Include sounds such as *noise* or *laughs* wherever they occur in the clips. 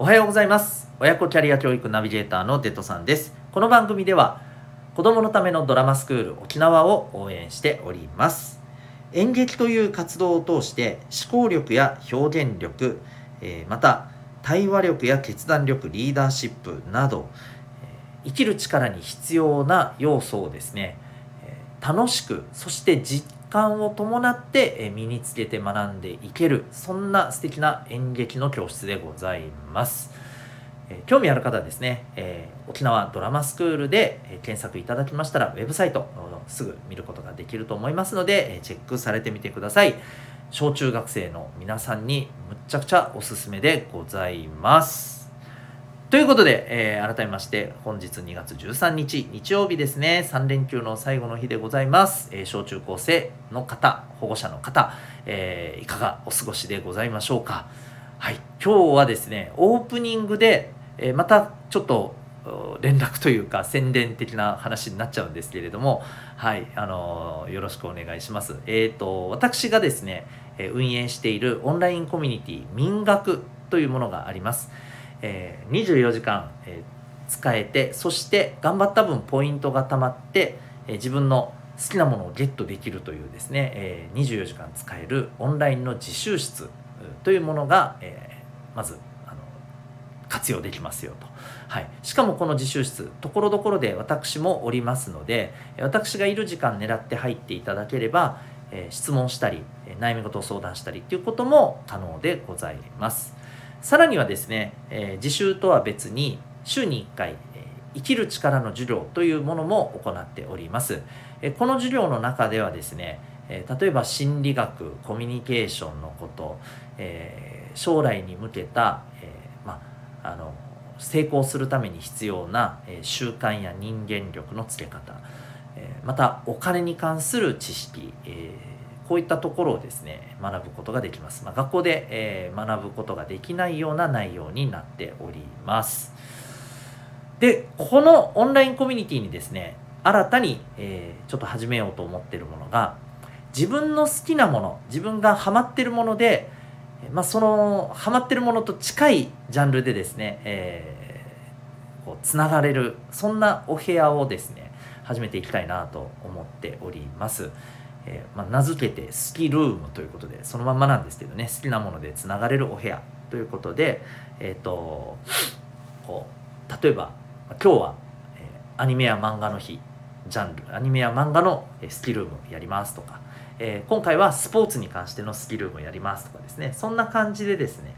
おはようございます。親子キャリア教育ナビゲーターのデトさんです。この番組では子供のためのドラマスクール沖縄を応援しております。演劇という活動を通して思考力や表現力、えー、また対話力や決断力リーダーシップなど生きる力に必要な要素をですね楽しくそして実感を伴って身につけて学んでいけるそんな素敵な演劇の教室でございます。興味ある方はですね、えー、沖縄ドラマスクールで検索いただきましたらウェブサイトすぐ見ることができると思いますのでチェックされてみてください小中学生の皆さんにむっちゃくちゃおすすめでございますということで、えー、改めまして本日2月13日日曜日ですね。3連休の最後の日でございます、えー、小中高生の方保護者の方、えー、いかがお過ごしでございましょうか。はい。今日はですねオープニングで、えまたちょっと連絡というか宣伝的な話になっちゃうんですけれどもはい。あのよろしくお願いします。えっ、と私がですね運営しているオンラインコミュニティ民学というものがあります。えー、24時間、えー、使えてそして頑張った分ポイントがたまって、えー、自分の好きなものをゲットできるというですね、えー、24時間使えるオンラインの自習室というものが、えー、まずあの活用できますよと、はい、しかもこの自習室ところどころで私もおりますので私がいる時間狙って入っていただければ、えー、質問したり悩み事を相談したりっていうことも可能でございます。さらにはですね、えー、自習とは別に週に1回、え、生きる力の授業というものも行っております。え、この授業の中ではですね、え、例えば心理学、コミュニケーションのこと、え、将来に向けた、え、まあ、の成功するために必要な、え、習慣や人間力のつけ方、え、またお金に関する知識、えーこういったところをですね学ぶことができます、まあ、学校で、えー、学ぶことができないような内容になっておりますでこのオンラインコミュニティにですね新たに、えー、ちょっと始めようと思ってるものが自分の好きなもの自分がハマってるもので、まあ、そのハマってるものと近いジャンルでですね、えー、こうつながれるそんなお部屋をですね始めていきたいなと思っております。えー、まあ、名付けて好きルームということでそのまんまなんですけどね好きなものでつながれるお部屋ということでえっ、ー、とこう例えば今日は、えー、アニメや漫画の日ジャンルアニメや漫画のスキルームやりますとか、えー、今回はスポーツに関してのスキルームやりますとかですねそんな感じでですね、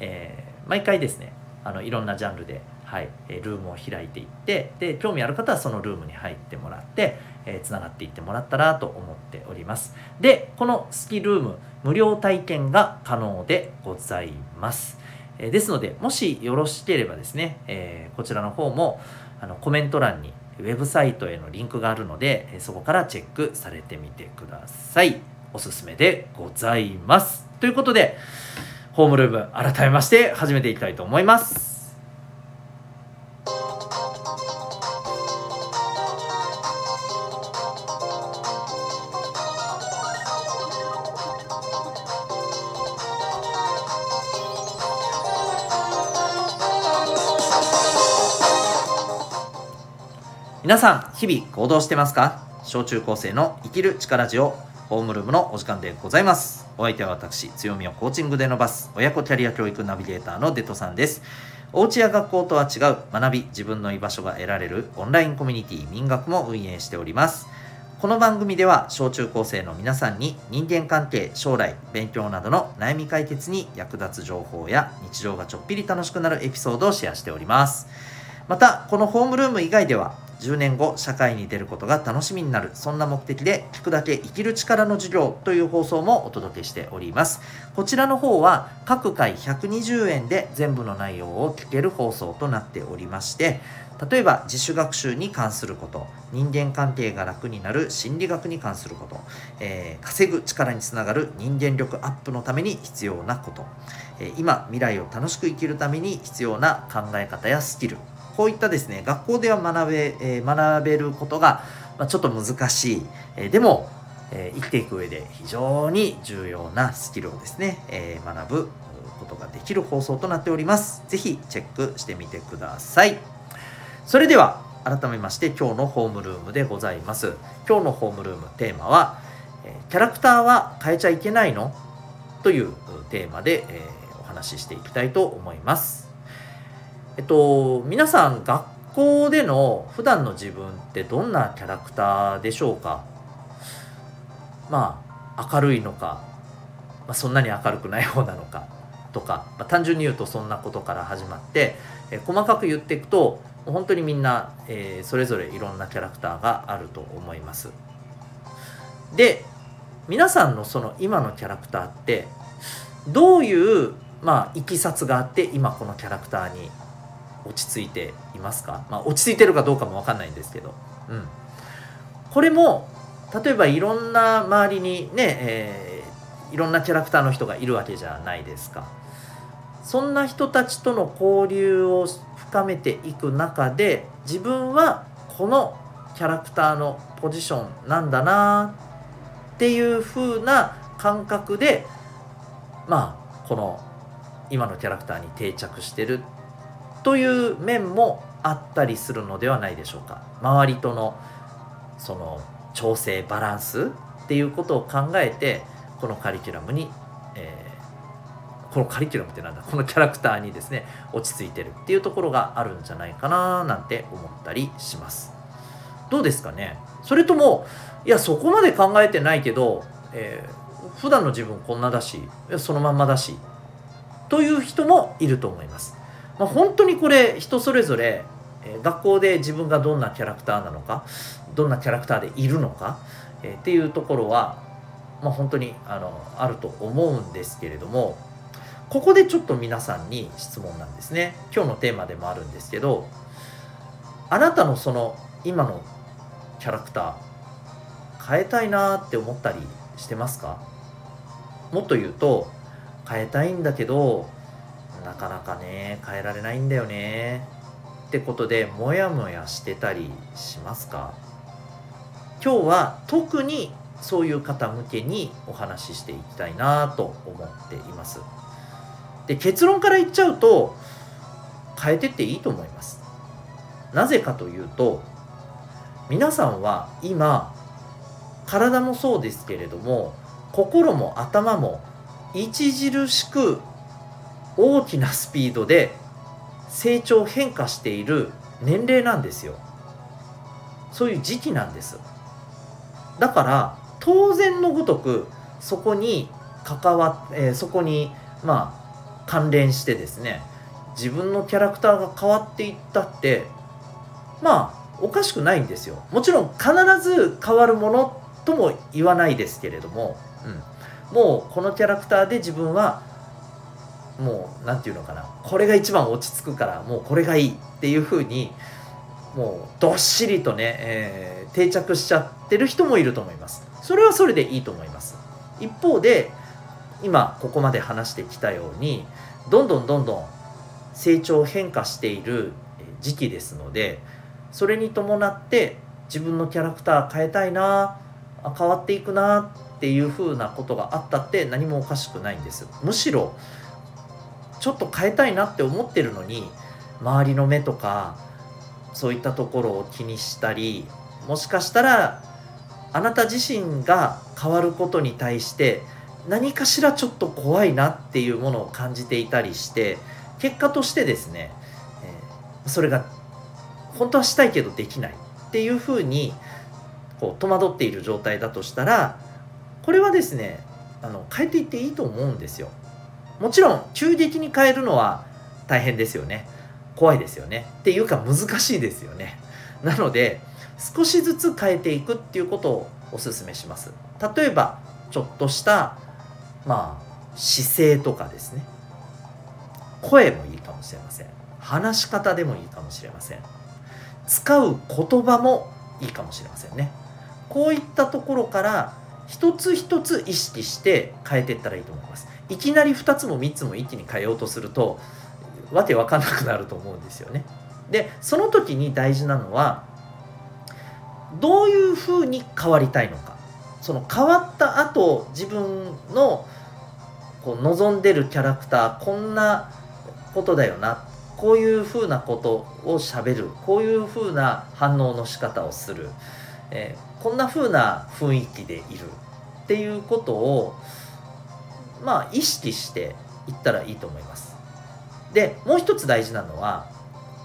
えー、毎回ですねあのいろんなジャンルではい、ルームを開いていってで興味ある方はそのルームに入ってもらってえー、がっていってもらったらと思っております。でこのスキルーム無料体験が可能でございます、え、ですのでもしよろしければですね、えー、こちらの方もあのコメント欄にウェブサイトへのリンクがあるのでそこからチェックされてみてください。おすすめでございます。ということでホームルーム改めまして始めていきたいと思います。皆さん、日々行動してますか？小中高生の生きる力ジオホームルームのお時間でございます。お相手は私、強みをコーチングで伸ばす親子キャリア教育ナビゲーターのデトさんです。お家や学校とは違う学び、自分の居場所が得られるオンラインコミュニティ民学も運営しております。この番組では小中高生の皆さんに人間関係、将来、勉強などの悩み解決に役立つ情報や日常がちょっぴり楽しくなるエピソードをシェアしております。また、このホームルーム以外では10年後社会に出ることが楽しみになる。そんな目的で聞くだけ生きる力の授業という放送もお届けしております。こちらの方は各回120円で全部の内容を聞ける放送となっておりまして例えば自主学習に関すること人間関係が楽になる心理学に関すること、えー、稼ぐ力につながる人間力アップのために必要なこと、えー、今未来を楽しく生きるために必要な考え方やスキル。こういったですね学校では学べ,、えー、学べることが、まあ、ちょっと難しい、えー、でも、えー、生きていく上で非常に重要なスキルをですね、えー、学ぶことができる放送となっております。是非チェックしてみてください。それでは改めまして今日のホームルームでございます。今日のホームルームテーマはえキャラクターは変えちゃいけないの？というテーマで、え、お話ししていきたいと思います。えっと皆さん学校での普段の自分ってどんなキャラクターでしょうか？まあ明るいのか、まあ、そんなに明るくない方なのか *laughs* とか、まあ、単純に言うとそんなことから始まって、え細かく言っていくと本当にみんな、えー、それぞれいろんなキャラクターがあると思います。で皆さんのその今のキャラクターってどういうまあいきさつがあって今このキャラクターに落ち着いていますか、まあ、落ち着いてるかどうかも分かんないんですけど、うん、これも例えばいろんな周りにね、えー、いろんなキャラクターの人がいるわけじゃないですか。そんな人たちとの交流を深めていく中で自分はこのキャラクターのポジションなんだなっていう風な感覚でまあこの今のキャラクターに定着してる。という面もあったりするのではないでしょうか。周りとのその調整バランスっていうことを考えてこのカリキュラムに、えー、このカリキュラムってなんだ？このキャラクターにですね落ち着いてるっていうところがあるんじゃないかななんて思ったりします。どうですかね？それともいやそこまで考えてないけど、えー、普段の自分こんなだしそのまんまだしという人もいると思います、まあ、本当にこれ人それぞれ学校で自分がどんなキャラクターなのかどんなキャラクターでいるのか、え、っていうところは、まあ、本当にあのあると思うんですけれどもここでちょっと皆さんに質問なんですね。今日のテーマでもあるんですけどあなたのその今のキャラクター変えたいなって思ったりしてますか？もっと言うと変えたいんだけどなかなかね変えられないんだよね。ってことでモヤモヤしてたりしますか？今日は特にそういう方向けにお話ししていきたいなと思っています。で結論から言っちゃうと変えてっていいと思います。なぜかというと皆さんは今体もそうですけれども心も頭も著しく大きなスピードで成長変化している年齢なんですよ。そういう時期なんです。だから当然のごとくそこに関わっ、えー、そこにまあ関連してですね自分のキャラクターが変わっていったってまあおかしくないんですよ。もちろん必ず変わるものとも言わないですけれども、うん、もうこのキャラクターで自分はもう何て言うのかな。これが一番落ち着くからもうこれがいいっていうふうにもうどっしりとね、えー、定着しちゃってる人もいると思います。それはそれでいいと思います。一方で今ここまで話してきたようにどんどんどんどん成長変化している時期ですのでそれに伴って自分のキャラクター変えたいな変わっていくなっていうふうなことがあったって何もおかしくないんです。むしろちょっと変えたいなって思ってるのに周りの目とかそういったところを気にしたりもしかしたらあなた自身が変わることに対して何かしらちょっと怖いなっていうものを感じていたりして結果としてですね、え、それが本当はしたいけどできないっていうふうにこう戸惑っている状態だとしたらこれはですねあの変えていっていいと思うんですよ。もちろん急激に変えるのは大変ですよね。怖いですよね。っていうか難しいですよね。なので少しずつ変えていくっていうことをお勧めします。例えばちょっとしたまあ姿勢とかですね。声もいいかもしれません。話し方でもいいかもしれません。使う言葉もいいかもしれませんね。こういったところから一つ一つ意識して変えていったらいいと思います。いきなり2つも3つも一気に変えようとするとわけわかんなくなると思うんですよね。でその時に大事なのはどういうふうに変わりたいのか。その変わった後自分のこう望んでるキャラクターこんなことだよな。こういうふうなことをしゃべる。こういうふうな反応の仕方をする、えー、こんなふうな雰囲気でいるっていうことをまあ意識していったらいいと思います。でもう一つ大事なのは、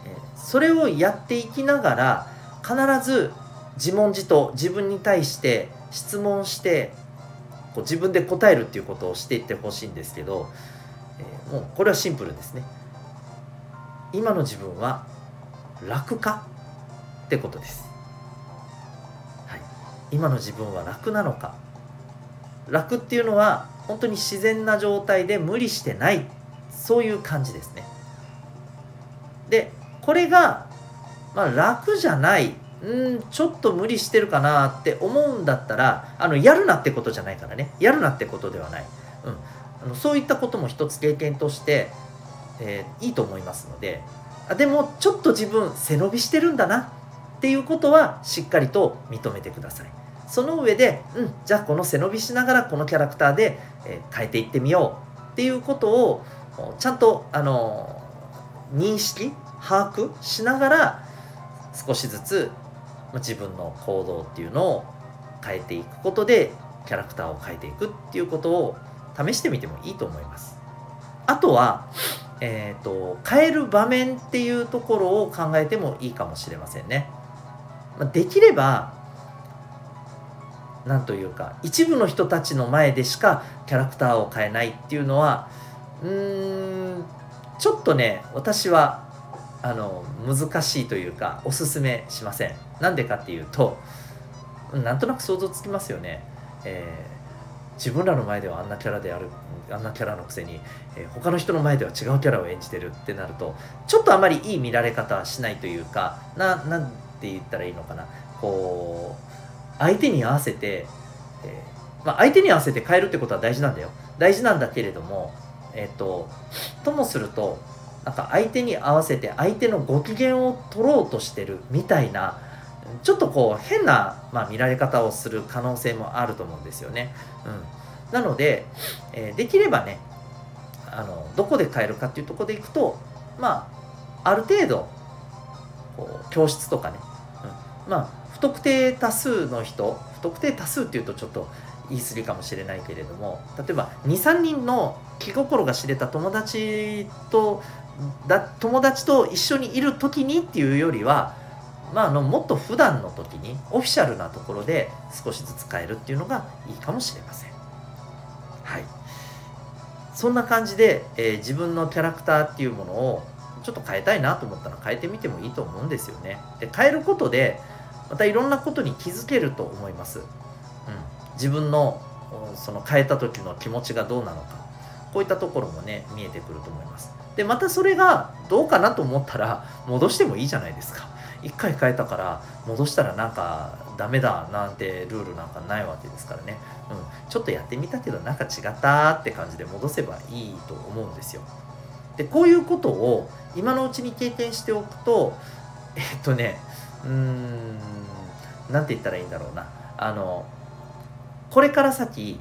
え、それをやっていきながら必ず自問自答自分に対して質問してこう自分で答えるっていうことをしていってほしいんですけど、えー、もうこれはシンプルですね今の自分は楽かってことです、今の自分は楽なのか。楽っていうのは本当に自然な状態で無理してない。そういう感じですね。でこれが、まあ、楽じゃない。うんちょっと無理してるかなって思うんだったらあのやるなってことじゃないからね。やるなってことではない、うん、あのそういったことも一つ経験として、えー、いいと思いますので。あでもちょっと自分背伸びしてるんだな。っていうことはしっかりと認めてくださいその上で、うん、じゃあこの背伸びしながらこのキャラクターで、え、変えていってみようっていうことをちゃんとあの認識把握しながら少しずつ自分の行動っていうのを変えていくことでキャラクターを変えていくっていうことを試してみてもいいと思います。あとは、えーと、変える場面っていうところを考えてもいいかもしれませんね。まできれば何というか一部の人たちの前でしかキャラクターを変えないっていうのはうーんちょっとね私はあの難しいというかおすすめしません。なんでかっていうとなんとなく想像つきますよね、えー、自分らの前ではあんなキャラであるあんなキャラのくせに、えー、他の人の前では違うキャラを演じてるってなるとちょっとあまりいい見られ方はしないというかななんて言ったらいいのかな。こう相手に合わせて、えー、まあ、相手に合わせて変えるってことは大事なんだよ。大事なんだけれどもえっ、ー、とともするとなんか相手に合わせて相手のご機嫌を取ろうとしてるみたいなちょっとこう変な、まあ、見られ方をする可能性もあると思うんですよね。うん、なので、えー、できればねあのどこで変えるかっていうとこでいくとまあある程度こう教室とかね、まあ不特定多数の人不特定多数っていうとちょっと言い過ぎかもしれないけれども例えば23人の気心が知れた友達とだ友達と一緒にいる時にっていうよりは、まあ、あのもっと普段の時にオフィシャルなところで少しずつ変えるっていうのがいいかもしれません。はい、そんな感じで、えー、自分のキャラクターっていうものをちょっと変えたいなと思ったら変えてみてもいいと思うんですよね。で変えることでまたいろんなことに気づけると思います。うん、自分のその変えた時の気持ちがどうなのか。こういったところもね見えてくると思います。でまたそれがどうかなと思ったら戻してもいいじゃないですか。一回変えたから戻したらなんかダメだなんてルールなんかないわけですからね、うん、ちょっとやってみたけどなんか違ったって感じで戻せばいいと思うんですよ。でこういうことを今のうちに経験しておくとえっとねうーん何て言ったらいいんだろうな。あのこれから先、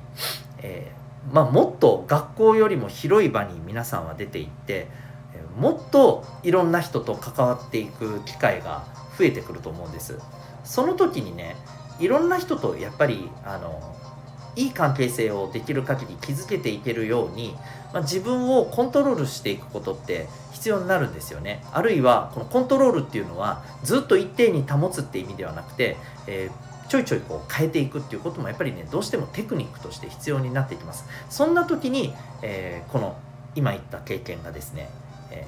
えーまあ、もっと学校よりも広い場に皆さんは出ていってもっといろんな人と関わっていく機会が増えてくると思うんです。その時にねいろんな人とやっぱりあのいい関係性をできる限り築けていけるように、まあ、自分をコントロールしていくことって必要になるんですよね。あるいはこのコントロールっていうのはずっと一定に保つって意味ではなくて、えーちょいちょいこう変えていくっていうこともやっぱりねどうしてもテクニックとして必要になってきます。そんな時に、えー、この今言った経験がですね、え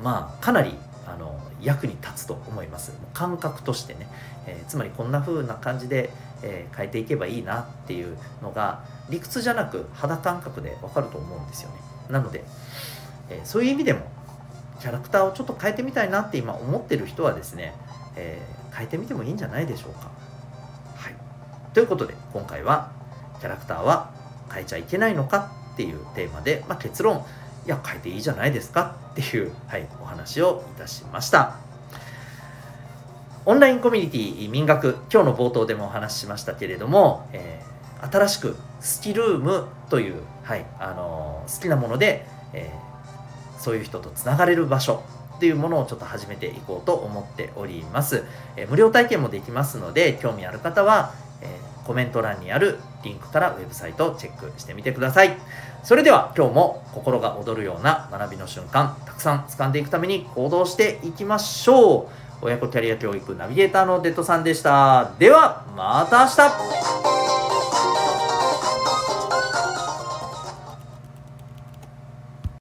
ー、まあかなりあの役に立つと思います。感覚としてね、えー、つまりこんな風な感じで、え変えていけばいいなっていうのが理屈じゃなく肌感覚でわかると思うんですよね。なので、えそういう意味でもキャラクターをちょっと変えてみたいなって今思ってる人はですね、え変えてみてもいいんじゃないでしょうか。はい。ということで今回はキャラクターは変えちゃいけないのかっていうテーマで、まあ、結論いや変えていいじゃないですかっていう、はい、お話をいたしました。オンラインコミュニティ民学今日の冒頭でもお話ししましたけれども、えー新しくスキルームという、はいあの好きなもので、えー、そういう人とつながれる場所っていうものをちょっと始めていこうと思っております。え、無料体験もできますので、興味ある方は、え、コメント欄にあるリンクからウェブサイトをチェックしてみてください。それでは今日も心が躍るような学びの瞬間、たくさん掴んでいくために行動していきましょう。親子キャリア教育ナビゲーターのデッドさんでした。では、また明日